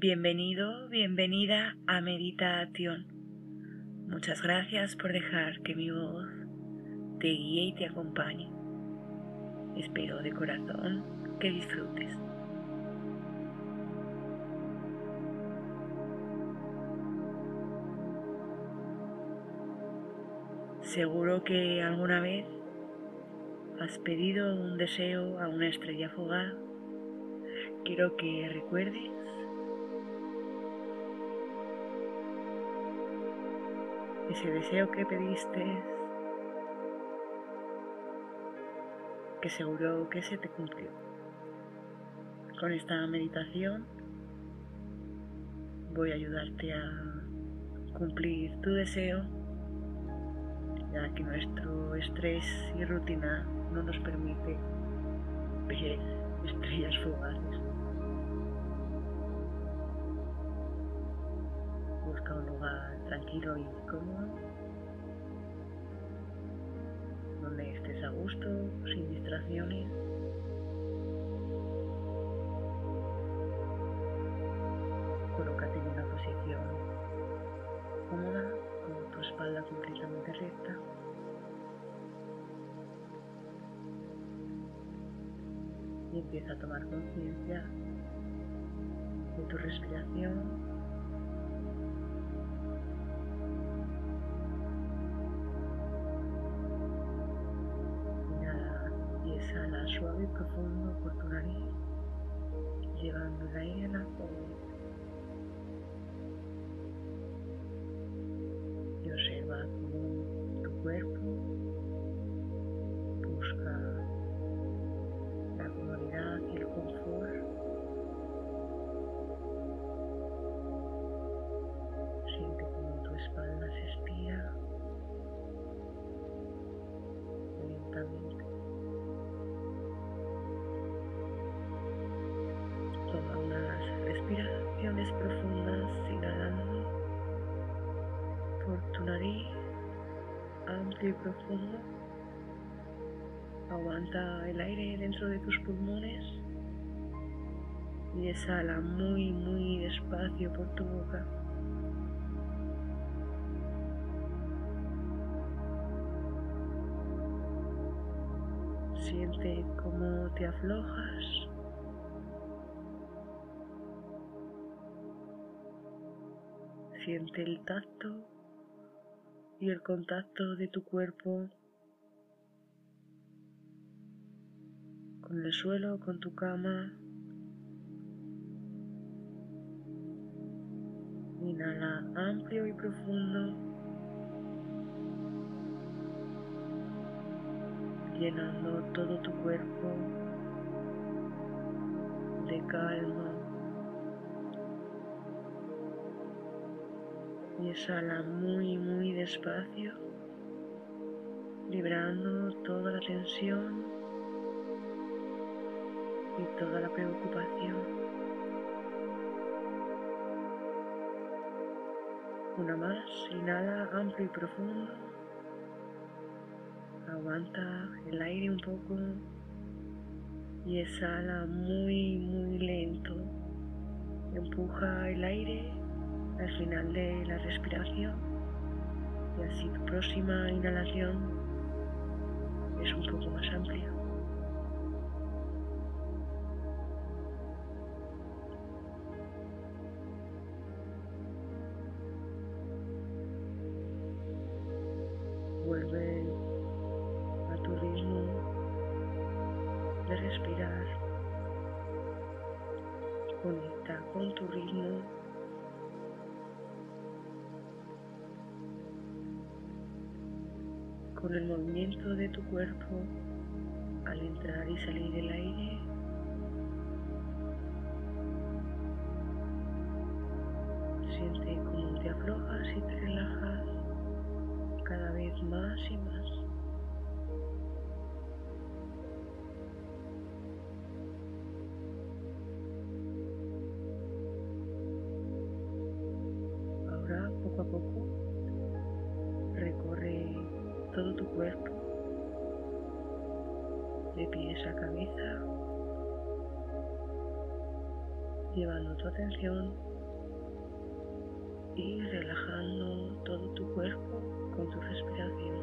Bienvenido, bienvenida a Meditación. Muchas gracias por dejar que mi voz te guíe y te acompañe. Espero de corazón que disfrutes. Seguro que alguna vez has pedido un deseo a una estrella fugaz. Quiero que recuerdes ese deseo que pediste, que seguro que se te cumplió. Con esta meditación voy a ayudarte a cumplir tu deseo, ya que nuestro estrés y rutina no nos permite ver estrellas fugaces. Busca un lugar tranquilo y cómodo, donde estés a gusto, sin distracciones. Colócate en una posición cómoda, con tu espalda completamente recta. Y empieza a tomar conciencia de tu respiración suave y profundo por tu nariz, llevando el aire a la Y observa tu cuerpo y profundo. Aguanta el aire dentro de tus pulmones y exhala muy, muy despacio por tu boca. Siente cómo te aflojas Siente el tacto y el contacto de tu cuerpo con el suelo, con tu cama. Inhala amplio y profundo, llenando todo tu cuerpo de calma, y exhala muy, muy despacio, liberando toda la tensión y toda la preocupación. Una más, inhala amplio y profundo. Aguanta el aire un poco y exhala muy, muy lento. Empuja el aire al final de la respiración y así tu próxima inhalación es un poco más amplia. Vuelve a tu ritmo de respirar. Conecta con tu ritmo con el movimiento de tu cuerpo al entrar y salir del aire. Siente cómo te aflojas y te relajas cada vez más y más. Cuerpo, de pies a cabeza, llevando tu atención y relajando todo tu cuerpo con tu respiración.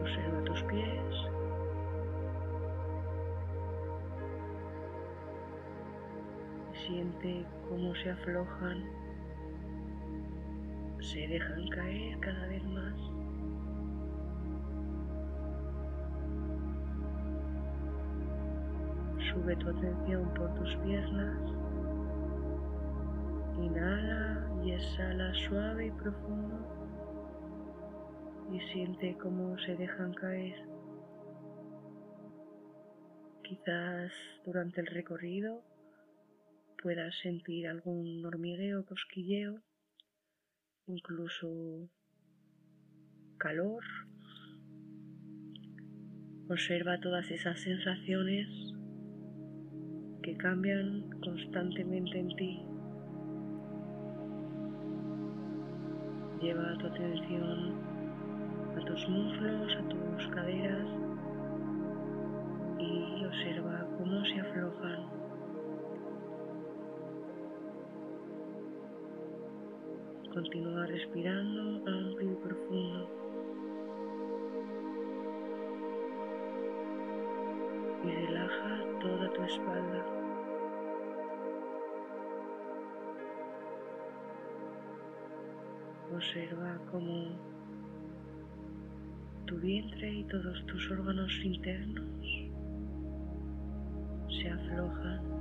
Observa tus pies. Siente cómo se aflojan, se dejan caer cada vez más. Sube tu atención por tus piernas. Inhala y exhala suave y profundo. Y siente cómo se dejan caer. Quizás durante el recorrido puedas sentir algún hormigueo, cosquilleo, incluso calor. Observa todas esas sensaciones que cambian constantemente en ti. Lleva tu atención a tus muslos, a tus caderas y observa cómo se aflojan. Continúa respirando amplio y profundo. Y relaja toda tu espalda. Observa cómo tu vientre y todos tus órganos internos se aflojan.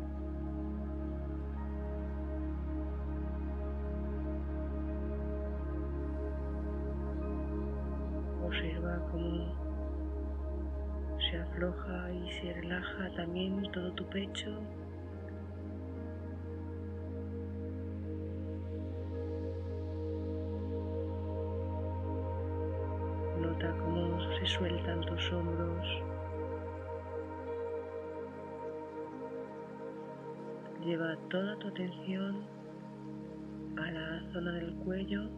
Afloja y se relaja también todo tu pecho Nota cómo se sueltan tus hombros. Lleva toda tu atención a la zona del cuello.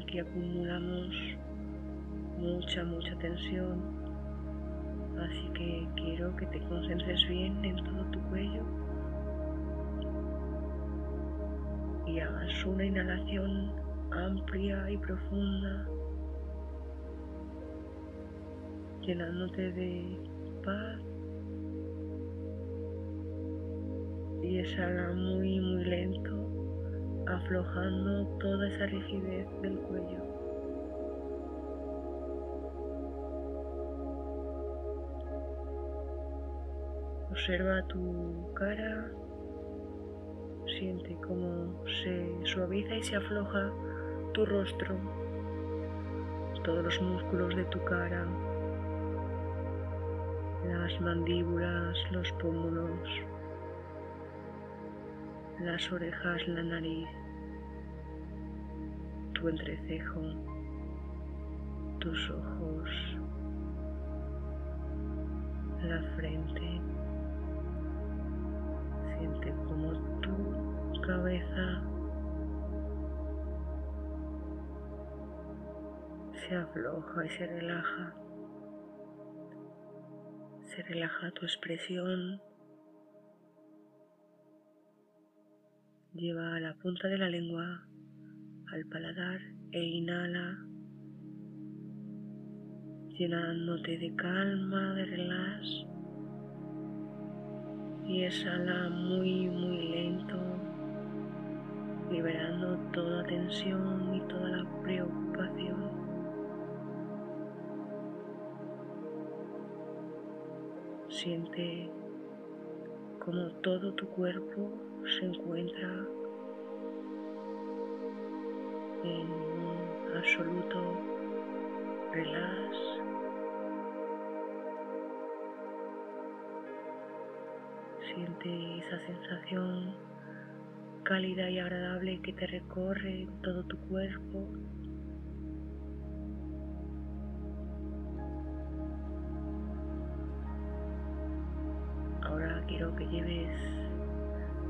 Aquí acumulamos mucha, mucha tensión. Así que quiero que te concentres bien en todo tu cuello y hagas una inhalación amplia y profunda llenándote de paz y exhala muy muy lento aflojando toda esa rigidez del cuello. Observa tu cara, siente cómo se suaviza y se afloja tu rostro, todos los músculos de tu cara, las mandíbulas, los pómulos, las orejas, la nariz, tu entrecejo, tus ojos, la frente. Cabeza se afloja y se relaja se relaja tu expresión. Lleva la punta de la lengua al paladar e inhala, llenándote de calma, de relax. Y exhala muy, muy lento, liberando toda tensión y toda la preocupación. Siente como todo tu cuerpo se encuentra en un absoluto relax. Siente esa sensación cálida y agradable que te recorre todo tu cuerpo. Quiero que lleves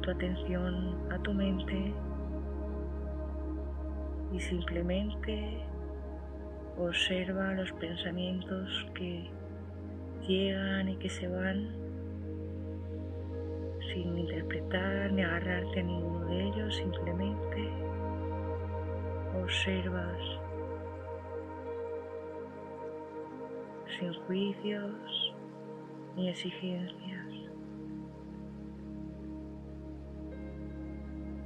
tu atención a tu mente y simplemente observa los pensamientos que llegan y que se van sin interpretar ni agarrarte a ninguno de ellos, simplemente observas sin juicios ni exigencias.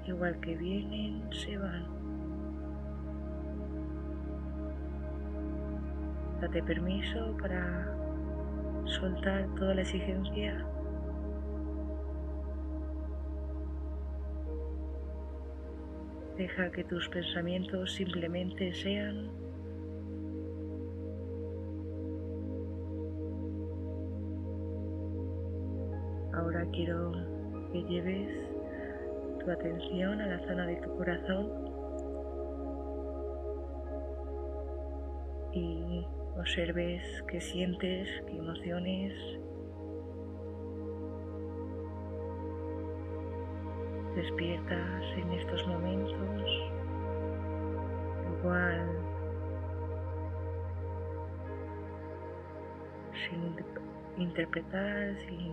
Igual que vienen, se van. Date permiso para soltar toda la exigencia Deja que tus pensamientos simplemente sean Ahora quiero que lleves tu atención a la zona de tu corazón y observes qué sientes, qué emociones despiertas en estos momentos, igual sin interpretar, sin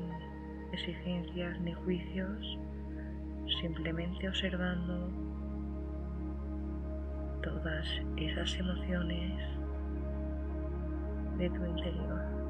exigencias ni juicios, simplemente observando todas esas emociones de tu interior.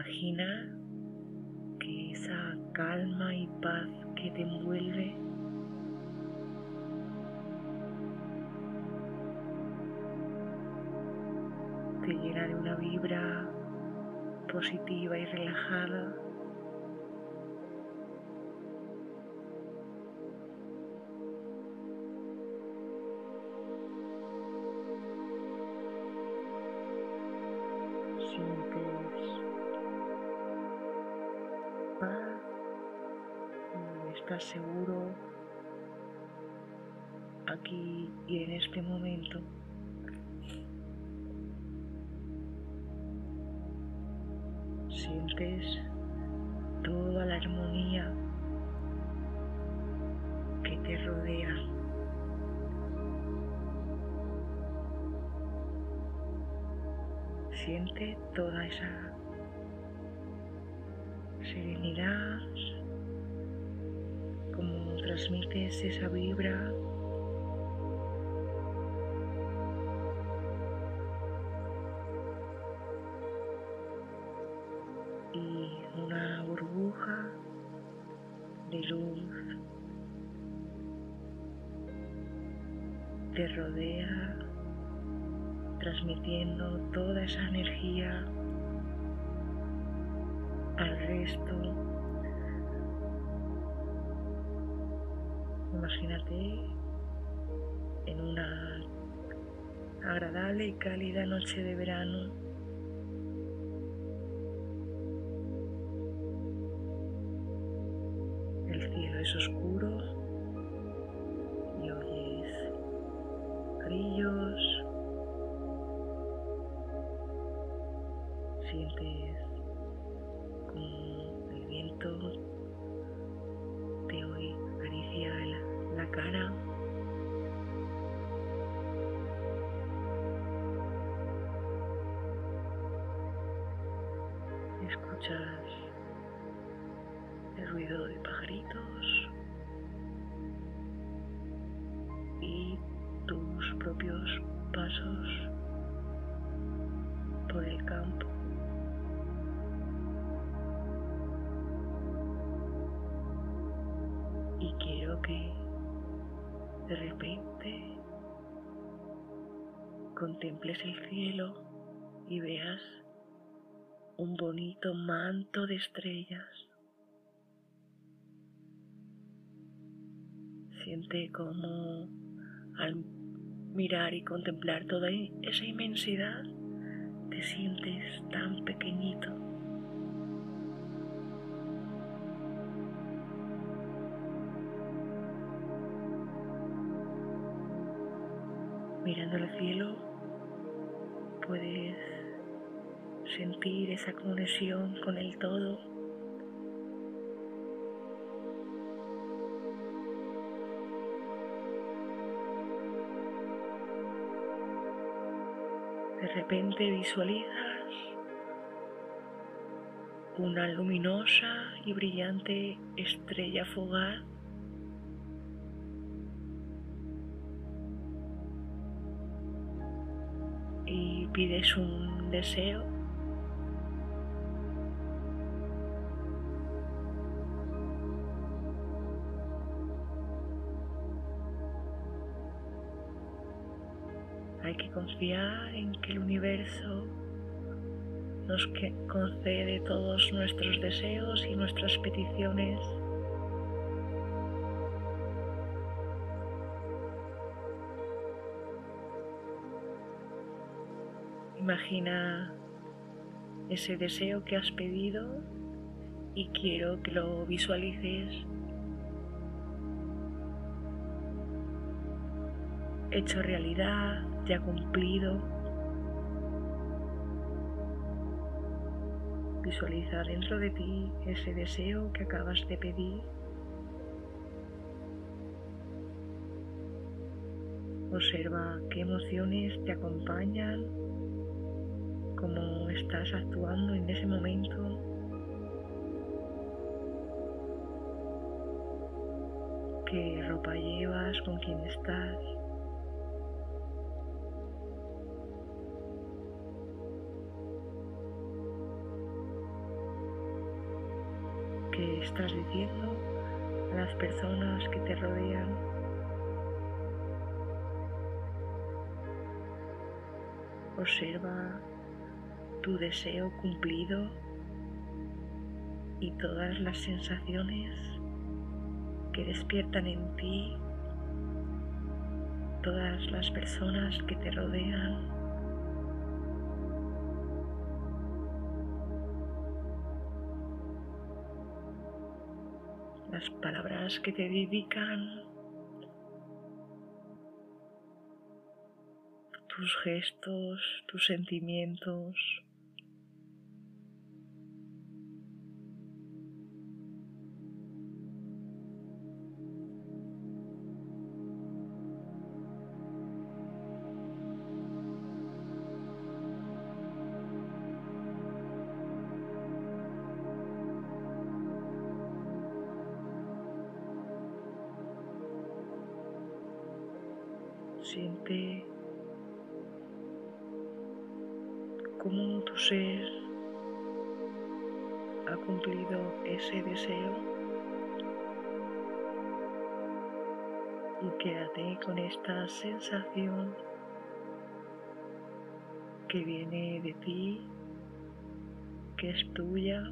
Imagina que esa calma y paz que te envuelve te llena de una vibra positiva y relajada. Este momento. Sientes toda la armonía que te rodea. Siente toda esa serenidad, como transmites esa vibra transmitiendo toda esa energía al resto. Imagínate en una agradable y cálida noche de verano. El cielo es oscuro y oyes grillos, sientes como el viento te hoy acaricia la, la cara. Escuchas el ruido de pajaritos y tus propios pasos por el campo. Que de repente contemples el cielo y veas un bonito manto de estrellas. Siente como al mirar y contemplar toda esa inmensidad te sientes tan pequeñito. Mirando al cielo, puedes sentir esa conexión con el todo. De repente visualizas una luminosa y brillante estrella fugaz y pides un deseo Hay que confiar en que el universo nos concede todos nuestros deseos y nuestras peticiones. Imagina ese deseo que has pedido y quiero que lo visualices hecho realidad, ya cumplido. Visualiza dentro de ti ese deseo que acabas de pedir. Observa qué emociones te acompañan, cómo estás actuando en ese momento. qué ropa llevas, con quién estás. estás diciendo a las personas que te rodean. Observa tu deseo cumplido y todas las sensaciones que despiertan en ti todas las personas que te rodean. las palabras que te dedican, tus gestos, tus sentimientos. Ha cumplido ese deseo. Y quédate con esta sensación que viene de ti, que es tuya.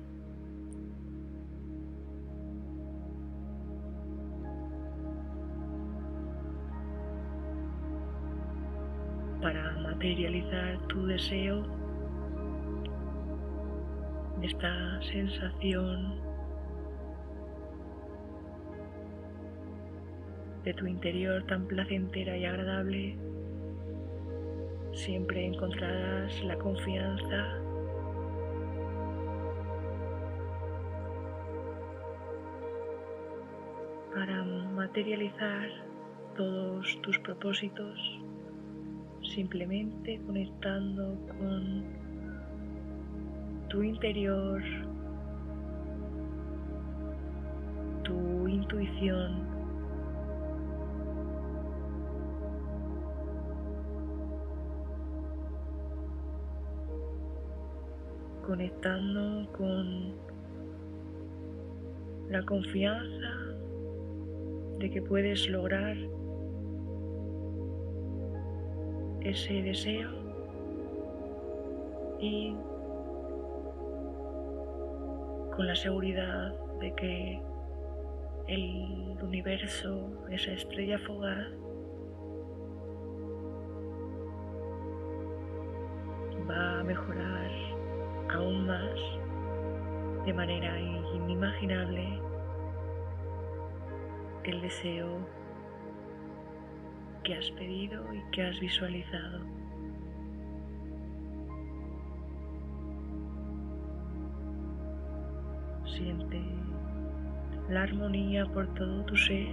Para materializar tu deseo, esta sensación de tu interior tan placentera y agradable, siempre encontrarás la confianza para materializar todos tus propósitos simplemente conectando con tu interior, tu intuición. conectando con la confianza de que puedes lograr ese deseo y con la seguridad de que el universo, esa estrella fugaz, va a mejorar aún más de manera inimaginable el deseo que has pedido y que has visualizado. Siente la armonía por todo tu ser.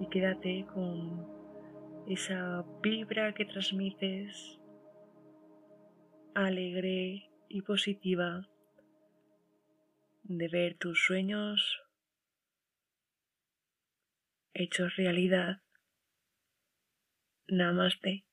Y quédate con esa vibra que transmites alegre y positiva de ver tus sueños hechos realidad. Namaste.